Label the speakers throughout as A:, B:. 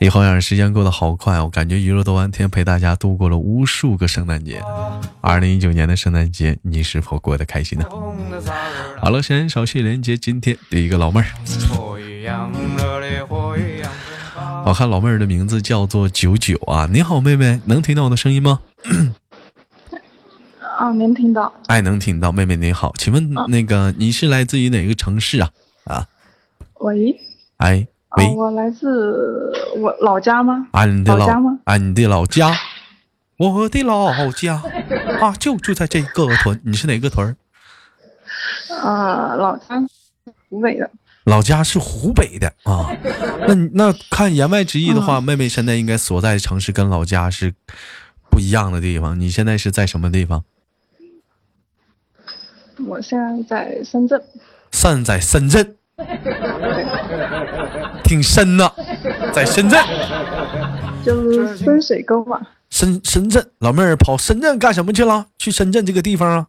A: 一晃眼，时间过得好快，我感觉娱乐多半天陪大家度过了无数个圣诞节。二零一九年的圣诞节，你是否过得开心呢？好了，先少谢连接今天第一个老妹儿。我看老妹儿的名字叫做九九啊，你好，妹妹，能听到我的声音吗？
B: 啊，能听到。
A: 哎，能听到，妹妹你好，请问那个你是来自于哪个城市啊？啊？
B: 喂？
A: 哎？喂，
B: 我来自我老家吗？
A: 啊，你的
B: 老家吗？
A: 啊，你的老家，我的老家啊，就住在这个屯。你是哪个屯？
B: 啊，老家湖北的。
A: 老家是湖北的啊？那那看言外之意的话，妹妹现在应该所在的城市跟老家是不一样的地方。你现在是在什么地方？
B: 我现在在深圳。
A: 现在深圳。挺深呐，在深圳，
B: 就是深水沟嘛。
A: 深深圳，老妹儿跑深圳干什么去了？去深圳这个地方啊？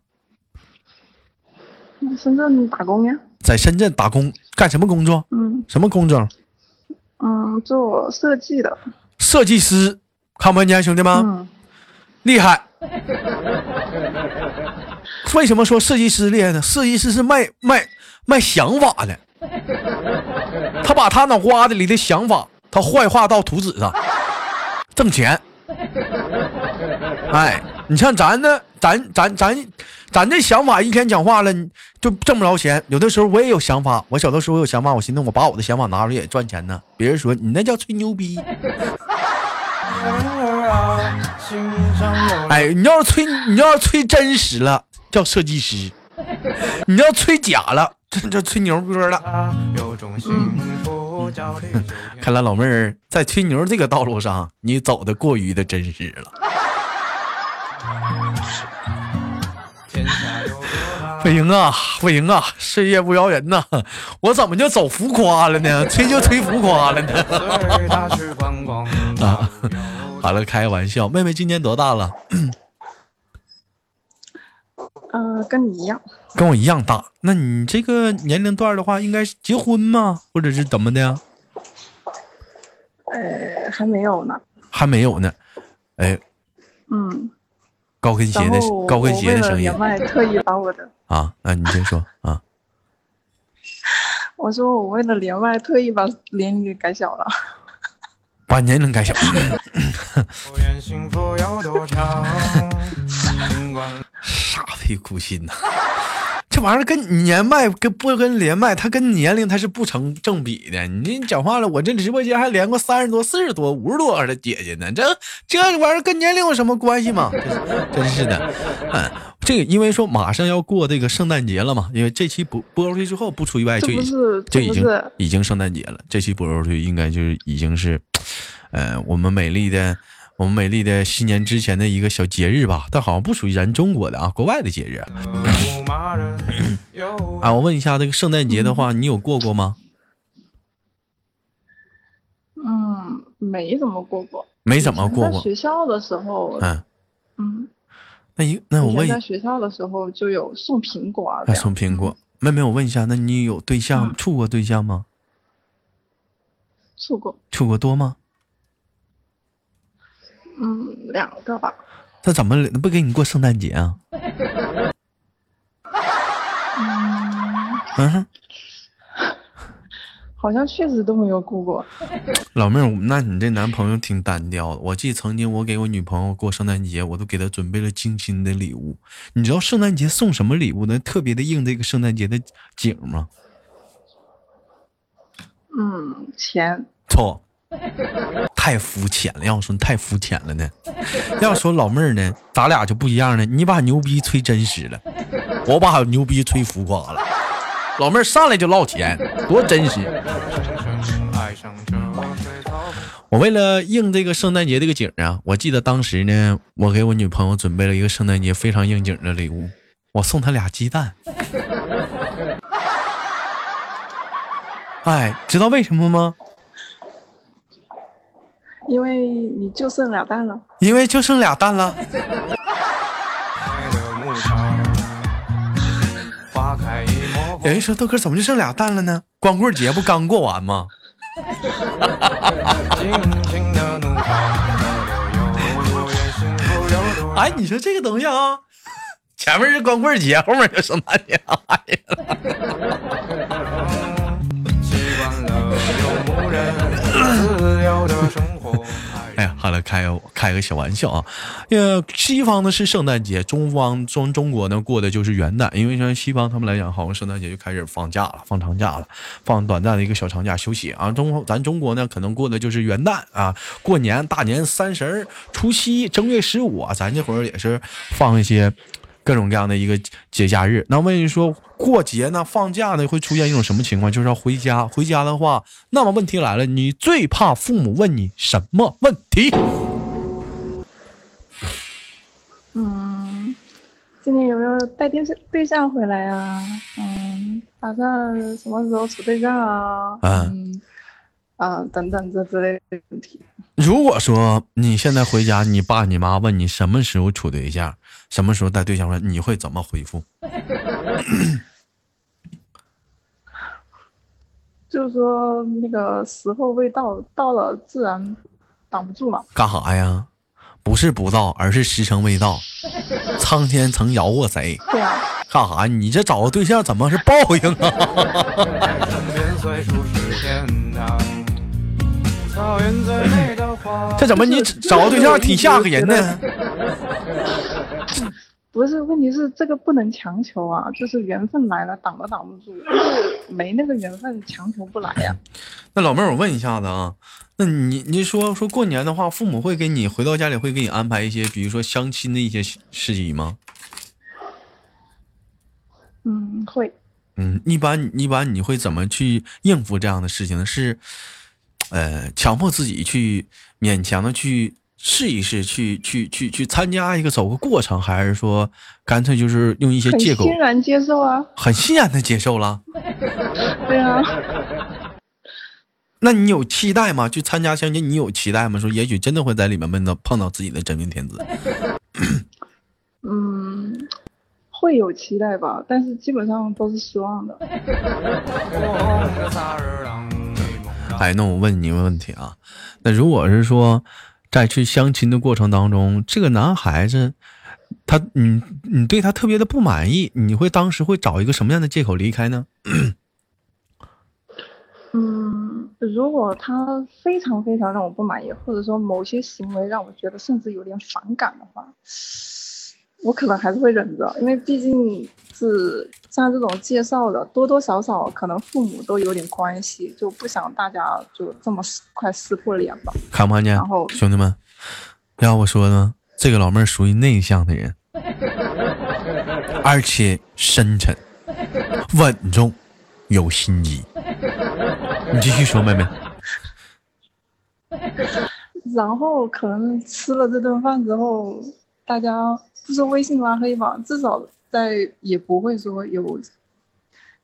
B: 深圳打工呀。
A: 在深圳打工干什么工作？
B: 嗯。
A: 什么工作？
B: 嗯，做设计的。
A: 设计师，看不看见兄弟们？
B: 嗯。
A: 厉害。为什么说设计师厉害呢？设计师是卖卖卖想法的。他把他脑瓜子里的想法，他幻化到图纸上，挣钱。哎，你像咱呢，咱咱咱咱这想法一天讲话了，就挣不着钱。有的时候我也有想法，我小的时候有想法，我寻思我把我的想法拿出来也赚钱呢。别人说你那叫吹牛逼。哎，你要是吹，你要是吹真实了，叫设计师；你要吹假了。这这吹牛歌了，看来老妹儿在吹牛这个道路上，你走的过于的真实了。不行啊，不行啊，事业不饶人呐！我怎么就走浮夸了呢？吹就吹浮夸了呢？啊，好了，开玩笑。妹妹今年多大了？
B: 嗯，跟你一样。
A: 跟我一样大，那你这个年龄段的话，应该是结婚吗？或者是怎么的呀？
B: 呃，还没有呢。
A: 还没有呢，哎。
B: 嗯。
A: 高跟鞋的高跟鞋的声音。
B: 特意把我的。
A: 啊，那你先说啊。
B: 我说我为了连麦，特意把年龄给改小了。
A: 把年龄改小。傻逼苦心呐！这玩意儿跟年迈跟不跟连麦，它跟年龄它是不成正比的。你讲话了，我这直播间还连过三十多、四十多、五十多的姐姐呢。这这玩意儿跟年龄有什么关系吗？真是的，嗯，这个因为说马上要过这个圣诞节了嘛，因为这期播播出去之后，不出意外就已经就已经已经圣诞节了。这期播出去应该就是已经是，呃，我们美丽的。我们美丽的新年之前的一个小节日吧，但好像不属于咱中国的啊，国外的节日。啊，我问一下，这个圣诞节的话，你有过过吗？
B: 嗯，没怎么过过。
A: 没怎么过过。
B: 学校的时候，
A: 嗯
B: 嗯，
A: 那一那我问，
B: 在学校的时候就有送苹果啊，
A: 送苹果。妹妹，我问一下，那你有对象处过对象吗？
B: 处过。
A: 处过多吗？
B: 嗯，两个吧。
A: 他怎么不给你过圣诞节啊？
B: 嗯，好像确实都没有过过。
A: 老妹儿，那你这男朋友挺单调的。我记得曾经我给我女朋友过圣诞节，我都给她准备了精心的礼物。你知道圣诞节送什么礼物能？特别的应这个圣诞节的景吗？
B: 嗯，钱。
A: 错。太肤浅了，要说你太肤浅了呢。要说老妹儿呢，咱俩就不一样了。你把牛逼吹真实了，我把牛逼吹浮夸了。老妹儿上来就唠钱，多真实。我为了应这个圣诞节这个景啊，我记得当时呢，我给我女朋友准备了一个圣诞节非常应景的礼物，我送她俩鸡蛋。哎，知道为什么吗？
B: 因为你就剩俩蛋了。
A: 因为就剩俩蛋了。有人说豆哥怎么就剩俩蛋了呢？光棍节不刚过完吗？哎，你说这个东西啊，前面是光棍节，后面就圣诞节。
C: 了。
A: 哎呀，好了，开开个小玩笑啊。呃，西方呢是圣诞节，中方中中国呢过的就是元旦。因为像西方他们来讲，好像圣诞节就开始放假了，放长假了，放短暂的一个小长假休息啊。中咱中国呢可能过的就是元旦啊，过年大年三十儿、除夕、正月十五啊，咱这会儿也是放一些。各种各样的一个节假日，那问你说过节呢，放假呢会出现一种什么情况？就是要回家。回家的话，那么问题来了，你最怕父母问你什么问题？
B: 嗯，今年有没有带对象对象回来啊？嗯，打算什么时候处对象啊？
A: 嗯
B: 嗯，啊，等等这之类的问题。
A: 如果说你现在回家，你爸你妈问你什么时候处对象，什么时候带对象回来，你会怎么回复？
B: 就是说那个时候未到，到了自然挡不住嘛。
A: 干啥呀？不是不到，而是时辰未到。苍天曾饶过谁？
B: 对啊，
A: 干啥？你这找个对象怎么是报应啊？这怎么你找个对象挺吓个人呢？
B: 不是，问题是这个不能强求啊，就是缘分来了，挡都挡不住，就是没那个缘分，强求不来呀、
A: 那老妹儿，我问一下子啊，那你你说说过年的话，父母会给你回到家里会给你安排一些，比如说相亲的一些事事宜吗？
B: 嗯，会。
A: 嗯，一般一般你会怎么去应付这样的事情呢？是，呃，强迫自己去勉强的去试一试，去去去去参加一个走个过程，还是说干脆就是用一些借口
B: 欣然接受啊，
A: 很欣然的接受了？
B: 对啊，
A: 那你有期待吗？去参加相亲，你有期待吗？说也许真的会在里面碰到碰到自己的真命天子。
B: 嗯，会有期待吧，但是基本上都是失望的。
A: 哎，那我问你一个问题啊，那如果是说在去相亲的过程当中，这个男孩子他你你对他特别的不满意，你会当时会找一个什么样的借口离开呢？
B: 嗯，如果他非常非常让我不满意，或者说某些行为让我觉得甚至有点反感的话，我可能还是会忍着，因为毕竟是像这种介绍的，多多少少可能父母都有点关系，就不想大家就这么撕快撕破脸吧。
A: 看不看见
B: 然后，
A: 兄弟们？要我说呢，这个老妹儿属于内向的人，而且深沉、稳重、有心机。你继续说，妹妹。
B: 然后可能吃了这顿饭之后，大家不说微信拉黑吧，至少在也不会说有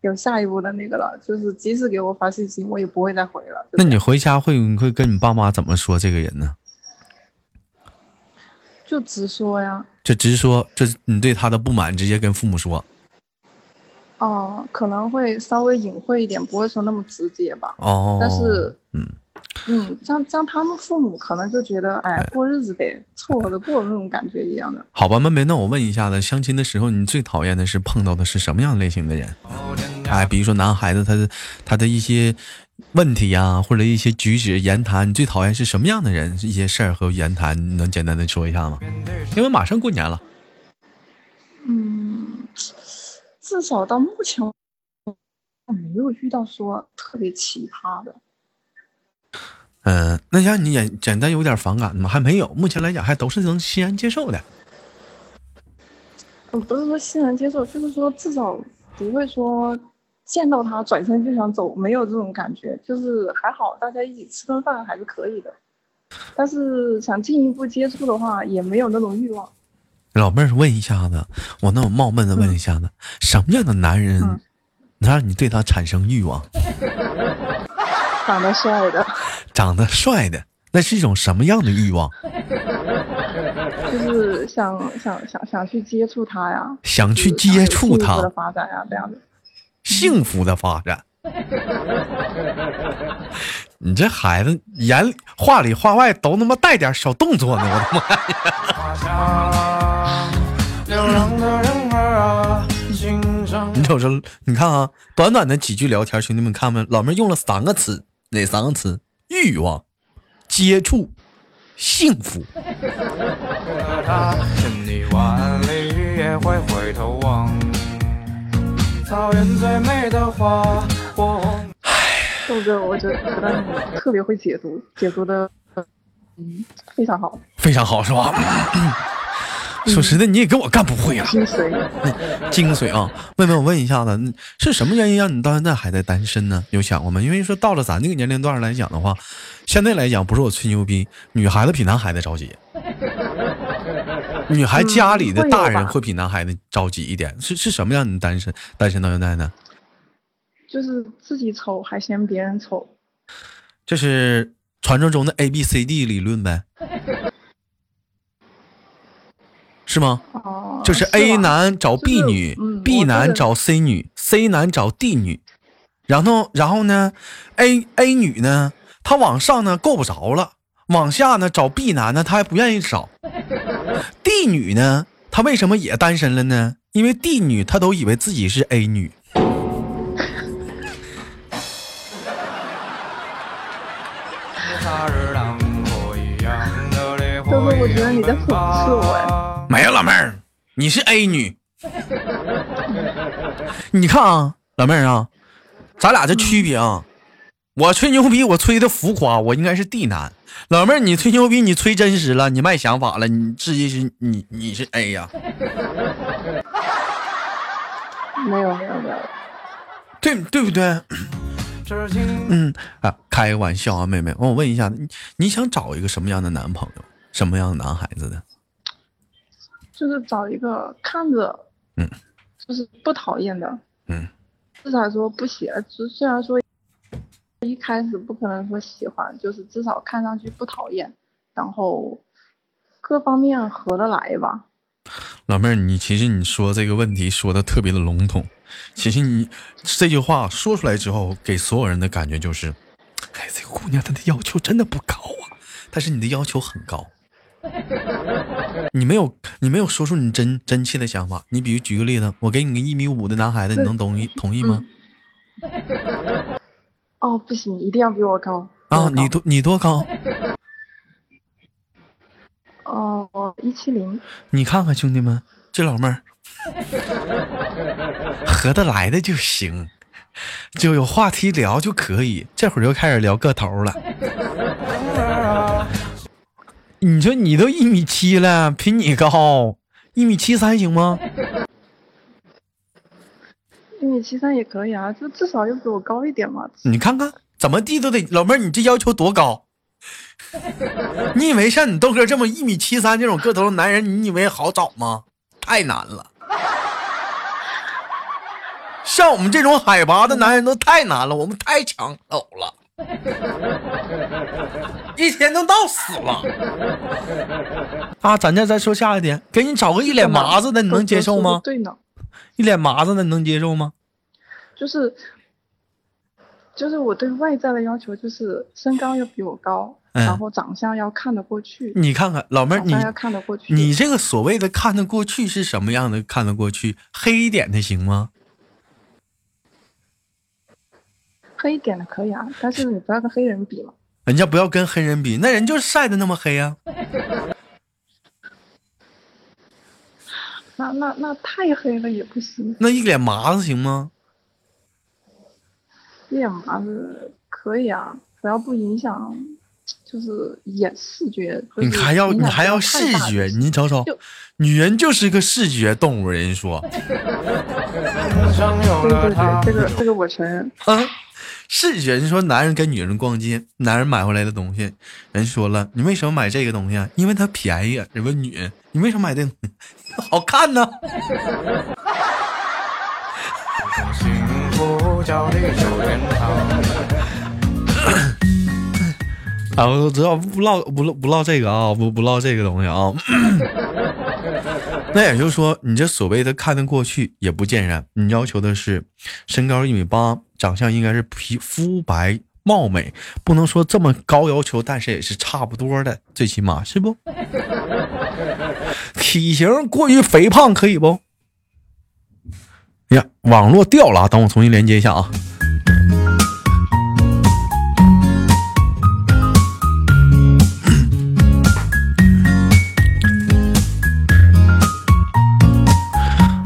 B: 有下一步的那个了。就是即使给我发信息，我也不会再回了。
A: 那你回家会你会跟你爸妈怎么说这个人呢？
B: 就直说呀，
A: 就直说，这你对他的不满，直接跟父母说。
B: 哦、可能会稍微隐晦一点，不会说那么直接吧。
A: 哦，
B: 但是，
A: 嗯，
B: 嗯，像像他们父母可能就觉得，哎，过日子得凑合着过那种感觉一样的。
A: 好吧，妹妹，那我问一下子，相亲的时候，你最讨厌的是碰到的是什么样类型的人？哎，比如说男孩子他的他的一些问题呀、或者一些举止言谈，你最讨厌是什么样的人？一些事儿和言谈，你能简单的说一下吗？因为马上过年了。
B: 嗯，至少到目前我没有遇到说特别奇葩的。
A: 嗯、那让你简简单有点反感的吗？还没有，目前来讲还都是能欣然接受的。
B: 我，不是说欣然接受，就是说至少不会说见到他转身就想走，没有这种感觉，就是还好，大家一起吃顿饭还是可以的。但是想进一步接触的话，也没有那种欲望。
A: 老妹儿，问一下子，我那我冒昧的问一下子，什么样的男人
B: 嗯
A: 能让你对他产生欲望？
B: 长得帅的，
A: 长得帅的，那是一种什么样的欲望？
B: 就是想想想想去接触他呀，
A: 想去接触他
B: 幸福的发展呀，这样子。
A: 幸福的发展。你这孩子言话里话外都他妈带点小动作呢，我的妈！
C: 花香，流浪的人儿啊，心上
A: 你瞅瞅，你看啊，短短的几句聊天，兄弟们看没？老妹用了三个词，哪三个词？欲望、接触、幸福。
C: 的他，千里万里也会回头望。草原最美的花，我
B: 豆哥，我觉得你特别会解读，解读的嗯非常好，
A: 非常好，是吧？说实的，你也跟我干不会啊，
B: 精髓。
A: 精髓啊！妹妹，我问一下子，是什么原因让你到现在还在单身呢？有想过吗？因为说到了咱这个年龄段来讲的话，现在来讲不是我吹牛逼，女孩子比男孩子着急，女孩家里的大人会比男孩子着急一点。是是什么让你单身单身到现在呢？
B: 就是自己丑还嫌别人丑，
A: 这是传说中的 A B C D 理论呗，是吗？
B: 哦、
A: 就是 A 男找 B
B: 就是
A: 女、
B: 嗯
A: b 男找 C 女，C 男找 D 女，然后然后呢，A A 女呢，她往上呢够不着了，往下呢找 B 男呢，她还不愿意找。D 女呢，她为什么也单身了呢？因为 D 女她都以为自己是 A 女。
C: 夏日当火一样的烈火
B: 豆哥，我觉得你在讽刺我呀。
A: 没有老妹儿，你是 A 女。你看啊，老妹儿啊，咱俩这区别啊，我吹牛逼，我吹的浮夸，我应该是 D 男。老妹儿，你吹牛逼，你吹真实了，你卖想法了，你自己是你你是 A 呀、
B: 没有没有没有，
A: 对对不对？嗯啊，开个玩笑啊，妹妹，我问一下，你你想找一个什么样的男朋友，什么样的男孩子的？
B: 就是找一个看着，
A: 嗯，
B: 就是不讨厌的，
A: 嗯，
B: 至少说不喜，就虽然说一开始不可能说喜欢，就是至少看上去不讨厌，然后各方面合得来吧。
A: 老妹儿，你其实你说这个问题说的特别的笼统，其实你这句话说出来之后，给所有人的感觉就是，哎，这个姑娘她的要求真的不高啊，但是你的要求很高。你没有，你没有说出你真真切的想法。你比如举个例子，我给你个一米五的男孩子，你能同意同意吗？
B: 哦，不行，一定要比我高。
A: 啊，你多你多高？
B: 哦，我一七零，
A: 你看看兄弟们，这老妹儿合得来的就行，就有话题聊就可以。这会儿就开始聊个头了。你说你都一米七了，比你高，一米七三行吗？
B: 一米七三也可以啊，就至少要比我高一点嘛。
A: 你看看怎么地都得，老妹儿，你这要求多高？你以为像你豆哥这么一米七三这种个头的男人，你以为好找吗？太难了。像我们这种海拔的男人都太难了，我们太抢手了，一天都到死了。啊，咱这再说下一点，给你找个一脸麻子的，你能接受吗？
B: 对呢，
A: 一脸麻子的，你能接受吗？
B: 就是就是我对外在的要求就是身高要比我高，
A: 嗯
B: 然后长相要看得过去，
A: 你看看老妹儿，你
B: 要看得过去。
A: 你这个所谓的看得过去是什么样的？看得过去，黑一点的行吗？
B: 黑一点的可以啊，但是你不要跟黑人比嘛。
A: 人家不要跟黑人比，那人就是晒的那么黑啊。
B: 那那那太黑了也不行，
A: 那一脸麻子行吗？
B: 一脸麻子可以啊，只要不影响，就是眼视觉。就是
A: 你还要你还要视觉，
B: 就
A: 你瞅瞅，女人就是个视觉动物。人
C: 家说，
B: 对对对，这个这个我承认。
A: 啊，视觉。人说男人跟女人逛街，男人买回来的东西，人说了，你为什么买这个东西啊？因为它便宜啊。人问女人，你为什么买这个？好看呢。
C: 幸福。
A: 啊，我知道不唠不唠不唠这个啊，不不唠这个东西啊。那也就是说，你这所谓的看得过去也不见然，你要求的是身高一米八，长相应该是皮肤白貌美，不能说这么高要求，但是也是差不多的，最起码是不？体型过于肥胖可以不？呀，网络掉了啊，等我重新连接一下啊。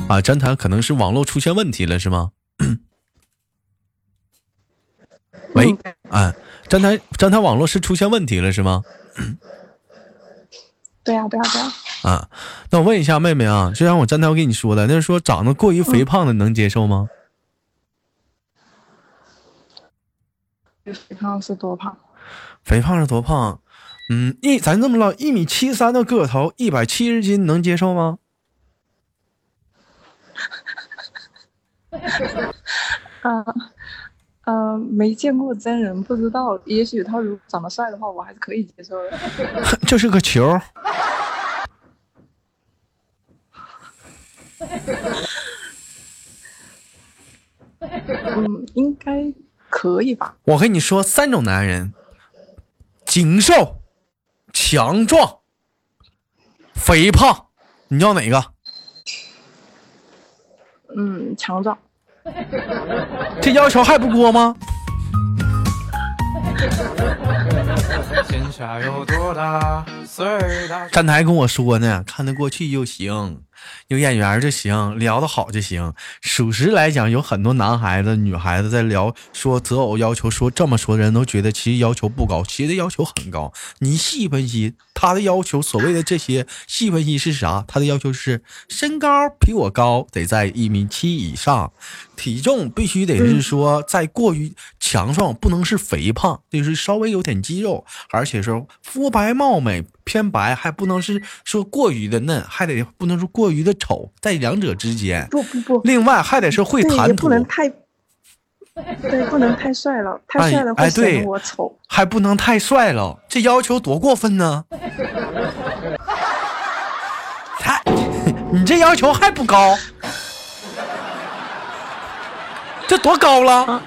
A: 啊，詹谈可能是网络出现问题了，是吗？喂，啊，詹谈詹谈网络是出现问题了，是吗？
B: 对呀、对呀、对呀、
A: 啊，那我问一下妹妹啊，就像我詹谈我跟你说的，那是说长得过于肥胖的能接受吗？
B: 肥胖是多胖？
A: 肥胖是多胖？嗯，一咱这么唠，一米七三的个头，一百七十斤能接受吗？
B: 嗯、嗯、没见过真人，不知道。也许他如果长得帅的话，我还是可以接受的。
A: 就是个球。
B: 嗯，应该可以吧？
A: 我跟你说，三种男人：精瘦、强壮、肥胖。你要哪个？
B: 嗯，强壮。
A: 这要求还不过吗？
C: 天下有多大，随大
A: 站台跟我说呢，看得过去就行，有眼缘就行，聊得好就行。属实来讲，有很多男孩子、女孩子在聊说择偶要求，说这么说的人都觉得其实要求不高，其实要求很高。你细分析他的要求，所谓的这些细分析是啥？他的要求是身高比我高，得在一米七以上，体重必须得是说在过于强壮，不能是肥胖，就是稍微有点肌肉，而且是肤白貌美偏白，还不能是说过于的嫩，还得不能说过于的丑，在两者之间。
B: 不不不，
A: 另外还得是会谈吐
B: 不，能太，对，不能太帅了，太
A: 哎
B: 帅了会显
A: 哎对
B: 得我丑。
A: 还不能太帅了，这要求多过分呢？太，你这要求还不高，这多高了？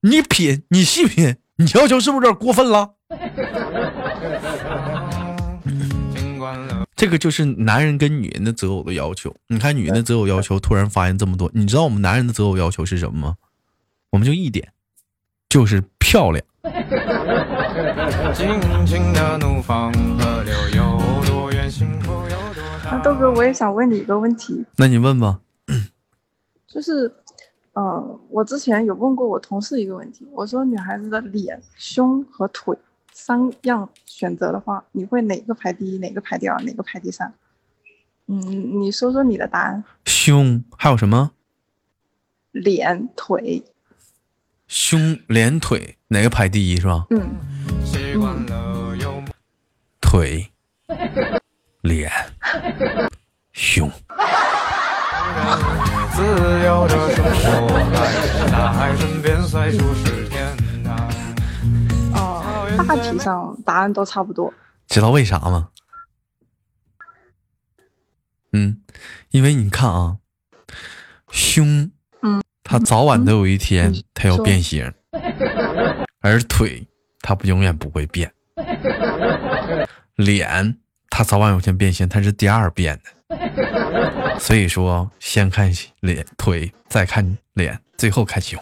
A: 你品，你细品，你要求是不是有点过分了？这个就是男人跟女人的择偶的要求。你看女人的择偶要求，突然发现这么多。你知道我们男人的择偶要求是什么吗？我们就一点，就是漂亮。
C: 尽情的怒放，河流有多远，幸福有多大。
B: 那豆哥，我也想问你一个问题，
A: 那你问吧。
B: 就是，呃，我之前有问过我同事一个问题，我说女孩子的脸、胸和腿三样选择的话，你会哪个排第一，哪个排第二，哪个排第三？嗯，你说说你的答案。
A: 胸还有什么？
B: 脸、腿，
A: 胸、脸、腿，哪个排第一是吧？
B: 嗯，
A: 腿、脸、胸。
C: 自由的生活，在大海身边随处是天堂。
B: 哦、大体上答案都差不多。
A: 知道为啥吗？嗯，因为你看啊，胸，
B: 嗯，
A: 它早晚都有一天
B: 嗯
A: 它要变形，而腿它不永远不会变，脸它早晚有一天变形，它是第二变的，所以说先看脸腿，再看脸，最后看胸。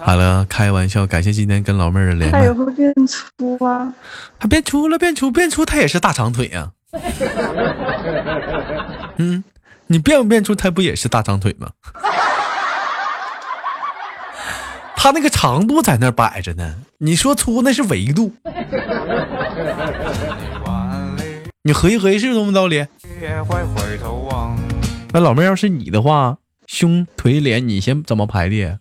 A: 好了，开玩笑，感谢今天跟老妹儿的连
B: 它也
A: 麦。
B: 会变粗啊。
A: 他变粗了，变粗变粗，他也是大长腿呀、嗯，你变不变粗，他不也是大长腿吗？他那个长度在那儿摆着呢，你说粗那是维度，你合计合计是不这么道理？那老妹儿要是你的话，胸腿脸你先怎么排列？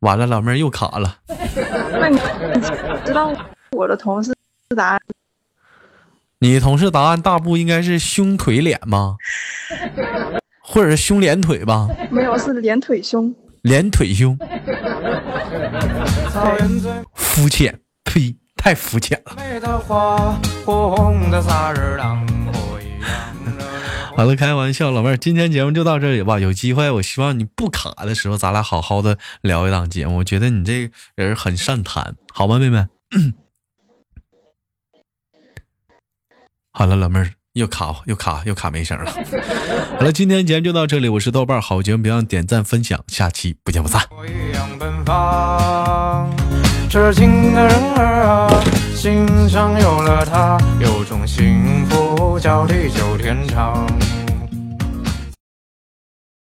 A: 完了，老妹儿又卡了。
B: 那你知道我的同事答案？
A: 你同事答案大部应该是胸腿脸吗？或者是胸脸腿吧？
B: 没有，是连腿胸。
A: 脸腿胸，肤浅，呸，太肤浅了。
C: 美的花，火红的萨日朗，火一样热烈。
A: 好了，开玩笑，老妹儿，今天节目就到这里吧。有机会，我希望你不卡的时候，咱俩好好的聊一档节目。我觉得你这人很善谈，好吗，妹妹？好了，老妹儿又卡又卡又卡没声了。好了，今天节目就到这里，我是豆瓣儿，好节目别忘点赞分享，下期不见不散。
C: 我一样奔放。痴情的人儿啊，心上有了她，有种幸福叫地久天长。